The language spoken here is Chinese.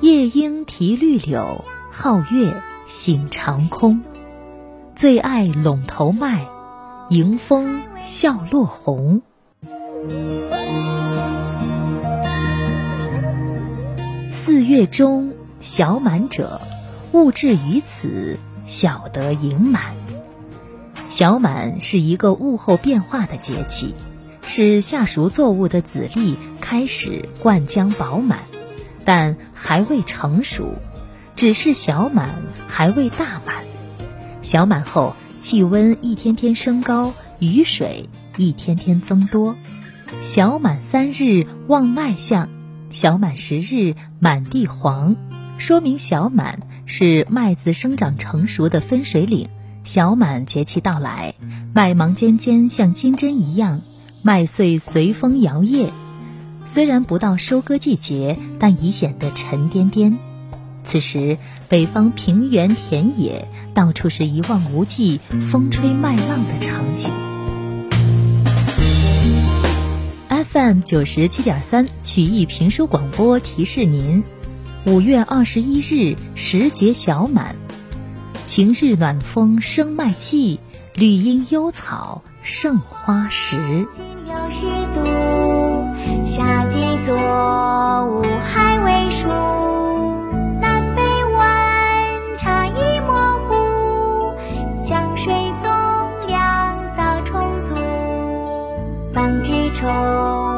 夜莺啼绿柳，皓月醒长空。最爱陇头麦，迎风笑落红。四月中，小满者，物至于此，晓得盈满。小满是一个物候变化的节气，是夏熟作物的籽粒开始灌浆饱满，但还未成熟，只是小满，还未大满。小满后，气温一天天升高，雨水一天天增多。小满三日望麦相，小满十日满地黄，说明小满是麦子生长成熟的分水岭。小满节气到来，麦芒尖尖像金针一样，麦穗随风摇曳。虽然不到收割季节，但已显得沉甸甸。此时，北方平原田野到处是一望无际、风吹麦浪的场景。FM 九十七点三曲艺评书广播提示您：五月二十一日时节小满，晴日暖风生麦季，绿荫幽草胜花时。夏季作物还未熟，南北温差已模糊，降水总量早充足，防止虫。